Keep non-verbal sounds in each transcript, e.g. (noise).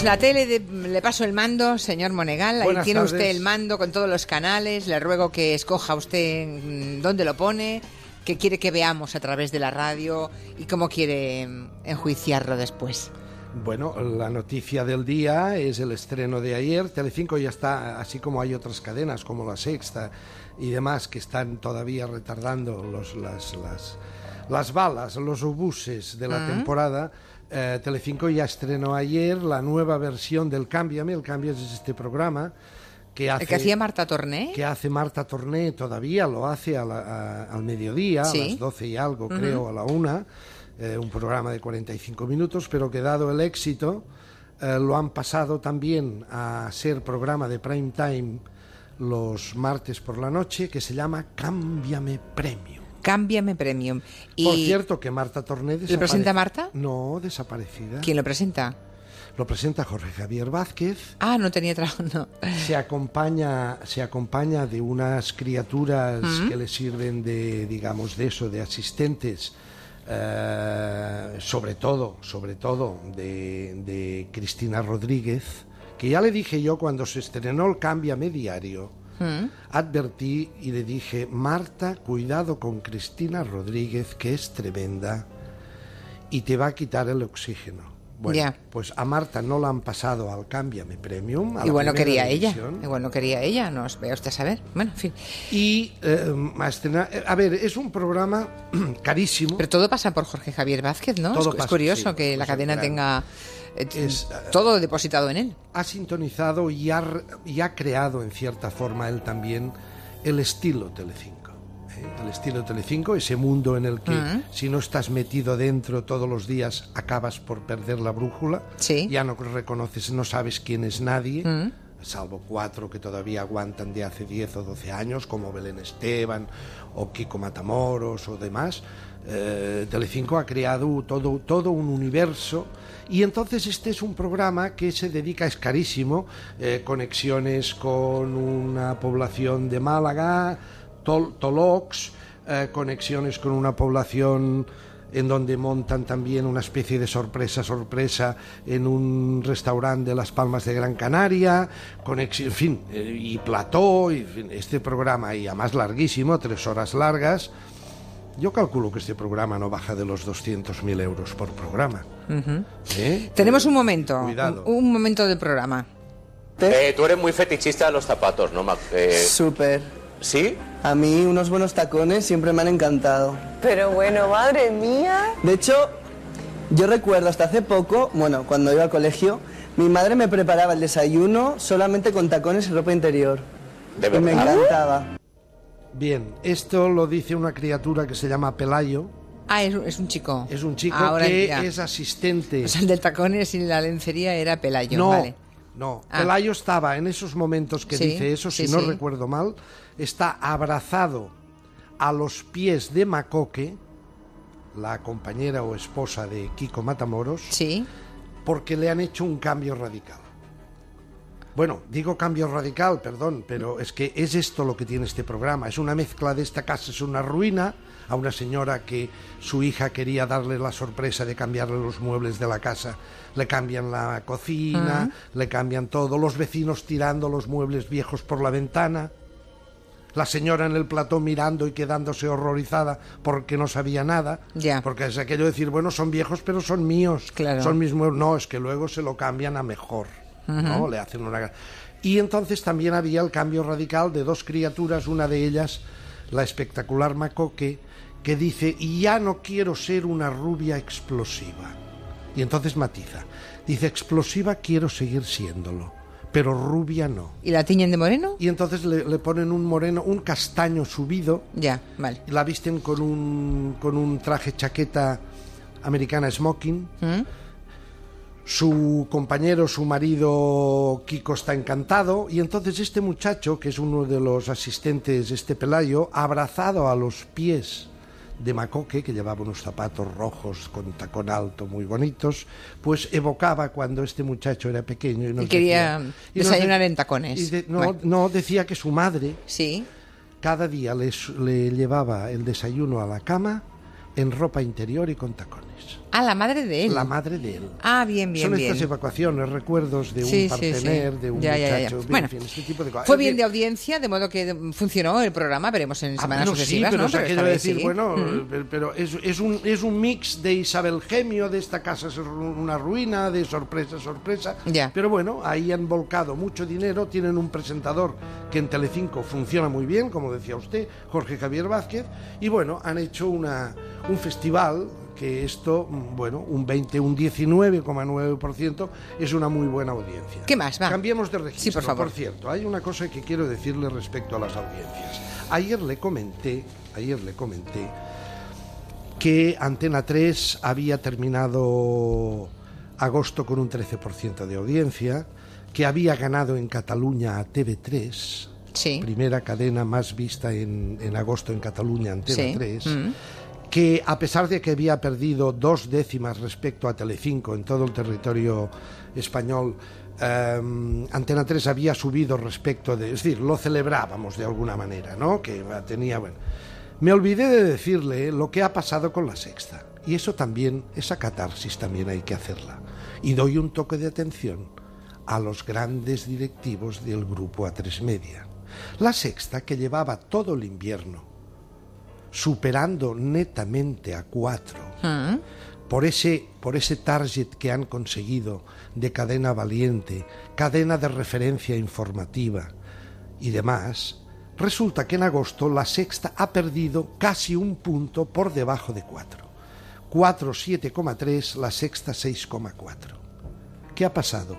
tenemos la tele, de- le paso el mando, señor Monegal. Ahí Buenas tiene tardes. usted el mando con todos los canales. Le ruego que escoja usted mm, dónde lo pone, qué quiere que veamos a través de la radio y cómo quiere mm, enjuiciarlo después. Bueno, la noticia del día es el estreno de ayer. Telecinco ya está, así como hay otras cadenas como La Sexta y demás que están todavía retardando los, las, las, las balas, los obuses de la temporada. Eh, Telecinco ya estrenó ayer la nueva versión del Cámbiame. El Cámbiame es este programa que hace... El que hacía Marta Torné. que hace Marta Torné todavía, lo hace a la- a- al mediodía, Sí. a las 12 y algo, creo, a la una, eh, un programa de 45 minutos, pero que dado el éxito, eh, lo han pasado también a ser programa de prime time los martes por la noche, que se llama Cámbiame Premium. Cámbiame Premium. Y Por cierto, que Marta Torné ¿Le presenta Marta? No, desaparecida. ¿Quién lo presenta? Lo presenta Jorge Javier Vázquez. Ah, no tenía trabajo, (laughs) no. se acompaña se acompaña de unas criaturas que le sirven de digamos de eso de asistentes eh, sobre todo sobre todo de, de Cristina Rodríguez que ya le dije yo cuando se estrenó el Cámbiame Diario advertí y le dije Marta cuidado con Cristina Rodríguez que es tremenda y te va a quitar el oxígeno bueno, Ya. pues a Marta no la han pasado al Cámbiame Premium. a Igual no quería ella. Igual no quería ella, no os vea usted a saber. Bueno, en fin. Y eh, eh, a ver, es un programa (clears throat) carísimo. Pero todo pasa por Jorge Javier Vázquez, ¿no? Todo es, pasa, curioso sí, que la cadena tenga Es, todo depositado en él. Ha sintonizado y ha, y ha creado en cierta forma él también el estilo Telecinco. ¿eh? El estilo Telecinco, ese mundo en el que si no estás metido dentro todos los días acabas por perder la brújula. Sí. Ya no reconoces, no sabes quién es nadie. Salvo cuatro que todavía aguantan de hace 10 o 12 años, como Belén Esteban o Kiko Matamoros o demás. Eh, Telecinco ha creado todo, todo un universo y entonces este es un programa que se dedica, es carísimo, eh, conexiones con una población de Málaga, Tol- Tolox, eh, conexiones con una población en donde montan también una especie de sorpresa, sorpresa en un restaurante de Las Palmas de Gran Canaria, conex- en fin, eh, y plató, y, en fin, este programa, y además larguísimo, tres horas largas. Yo calculo que este programa no baja de los 200.000 euros por programa. ¿Eh? Tenemos un momento, Cuidado. un, un momento del programa. Eh, tú eres muy fetichista de los zapatos, ¿no? Eh, Súper. ¿Sí? A mí unos buenos tacones siempre me han encantado. Pero bueno, madre mía. De hecho, yo recuerdo hasta hace poco, bueno, cuando iba al colegio, mi madre me preparaba el desayuno solamente con tacones y ropa interior. ¿De Y me verdad? encantaba. Bien, esto lo dice una criatura que se llama Pelayo. Ah, es, es un chico. Es un chico Ahora que ya. es asistente. O sea, el del tacones y la lencería era Pelayo, no, vale. No. Ah. Pelayo estaba en esos momentos que Sí, dice eso, si sí, no sí. recuerdo mal, está abrazado a los pies de Macoque, la compañera o esposa de Kiko Matamoros, Sí. porque le han hecho un cambio radical. Bueno, digo cambio radical, perdón, pero es que es esto lo que tiene este programa. Es una mezcla de esta casa es una ruina a una señora que su hija quería darle la sorpresa de cambiarle los muebles de la casa. Le cambian la cocina, le cambian todo, los vecinos tirando los muebles viejos por la ventana. La señora en el plató mirando y quedándose horrorizada porque no sabía nada. Porque es aquello de decir, bueno, son viejos, pero son míos. Claro. Son mis muebles. No, es que luego se lo cambian a mejor. ¿No? Le hacen una... Y entonces también había el cambio radical de dos criaturas, una de ellas, la espectacular Macoque, que dice, ya no quiero ser una rubia explosiva. Y entonces matiza. Dice, explosiva quiero seguir siéndolo, pero rubia no. ¿Y la tiñen de moreno? Y entonces le, le ponen un moreno, un castaño subido, Ya, vale. la visten con un, con un traje chaqueta americana smoking. Su compañero, su marido Kiko está encantado y entonces este muchacho, que es uno de los asistentes, este Pelayo, abrazado a los pies de Macoque, que llevaba unos zapatos rojos con tacón alto muy bonitos, pues evocaba cuando este muchacho era pequeño y, nos Y quería decía- y nos desayunar de- en tacones. y de- no, Bueno. no, decía que su madre Sí. cada día le llevaba el desayuno a la cama en ropa interior y con tacones. Félix. Ah, la madre de él. La madre de él. Ah, bien, bien, Son bien. estas evacuaciones, recuerdos de un Sí, partener, sí. de un Ya, ya, ya. muchacho, en Bueno, este tipo de cosas. Fue Es bien de audiencia, de modo que funcionó el programa. Veremos en Ah, semanas sucesivas, pero ¿no? Pero decir, bueno, pero, pero es, es un, es un mix de Isabel Gemio, de esta casa es una ruina, de sorpresa, sorpresa. Ya. Pero bueno, ahí han volcado mucho dinero, tienen un presentador que en Telecinco funciona muy bien, como decía usted, Jorge Javier Vázquez, y bueno, han hecho una, un festival que esto, mm, bueno, un 20, un 19,9% es una muy buena audiencia. ¿Qué más? Va. Cambiemos de registro. Sí, por favor. cierto, hay una cosa que quiero decirle respecto a las audiencias. Ayer le comenté, ayer le comenté que Antena 3 había terminado agosto con un 13% de audiencia, que había ganado en Cataluña a TV3, Sí. primera cadena más vista en, en agosto en Cataluña, Antena Sí. 3, Mm. Que a pesar de que había perdido dos décimas respecto a Telecinco en todo el territorio español, eh, Antena 3 había subido respecto de, es decir, lo celebrábamos de alguna manera, ¿no? Que tenía, bueno. Me olvidé de decirle lo que ha pasado con la sexta. Y eso también, esa catarsis también hay que hacerla. Y doy un toque de atención a los grandes directivos del grupo A3 Media. La sexta, que llevaba todo el invierno superando netamente a cuatro Mm. por ese, por ese target que han conseguido de cadena valiente, cadena de referencia informativa y demás, resulta que en agosto la sexta ha perdido casi un punto por debajo de 4. 4 7,3, la sexta 6,4. ¿Qué ha pasado?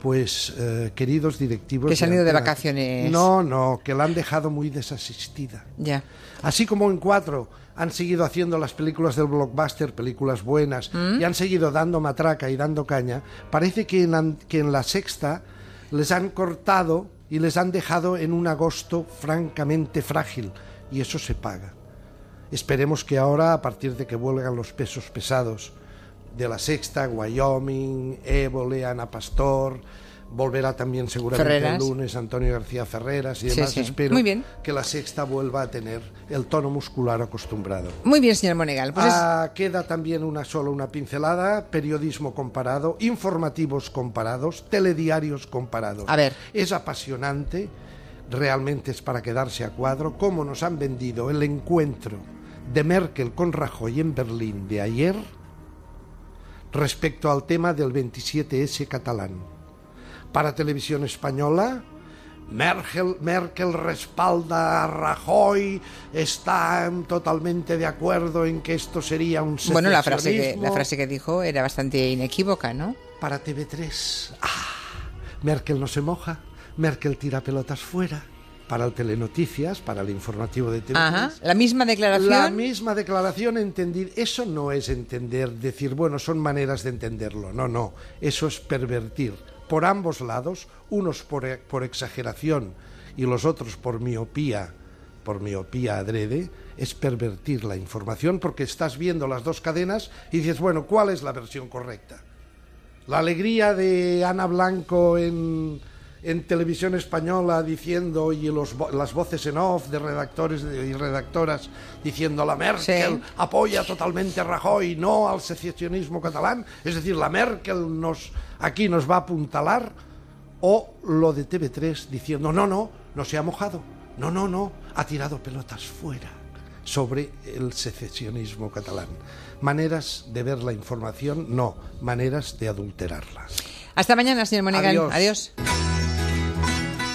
Pues, eh, queridos directivos... Que se han ido de vacaciones. No, no, que la han dejado muy desasistida. Ya. Así como en cuatro han seguido haciendo las películas del blockbuster, películas buenas, y han seguido dando matraca y dando caña, parece que en, que en la sexta les han cortado y les han dejado en un agosto francamente frágil, y eso se paga. Esperemos que ahora, a partir de que vuelvan los pesos pesados de la sexta, Wyoming, Évole, Ana Pastor, volverá también seguramente Ferreras. el lunes Antonio García Ferreras y demás, sí. espero Muy bien. que la sexta vuelva a tener el tono muscular acostumbrado. Muy bien, señor Monegal. Pues es- Ah, queda también una solo una pincelada, periodismo comparado, informativos comparados, telediarios comparados. A ver. Es apasionante, realmente es para quedarse a cuadro, cómo nos han vendido el encuentro de Merkel con Rajoy en Berlín de ayer respecto al tema del 27S catalán. Para televisión española, Merkel, Merkel respalda a Rajoy, está totalmente de acuerdo en que esto sería un bueno, la frase, que, la frase que dijo era bastante inequívoca, ¿no? Para TV3, ah, Merkel no se moja, Merkel tira pelotas fuera. Para el Telenoticias, para el informativo de TV3. Ajá. La misma declaración. La misma declaración entendida. Eso no es entender, decir, bueno, son maneras de entenderlo. No, no. Eso es pervertir. Por ambos lados, unos por, e- por exageración y los otros por miopía, por miopía adrede, es pervertir la información porque estás viendo las dos cadenas y dices, bueno, ¿cuál es la versión correcta? La alegría de Ana Blanco en, en televisión española diciendo y los las voces en off de redactores y redactoras diciendo la Merkel Sí. apoya totalmente a Rajoy, no al secesionismo catalán, es decir, la Merkel nos aquí nos va a apuntalar o lo de TV3 diciendo no, no, no se ha mojado, no, no, no, ha tirado pelotas fuera sobre el secesionismo catalán. Maneras de ver la información, no, maneras de adulterarla. Hasta mañana, señor Monegal. Adiós. Adiós.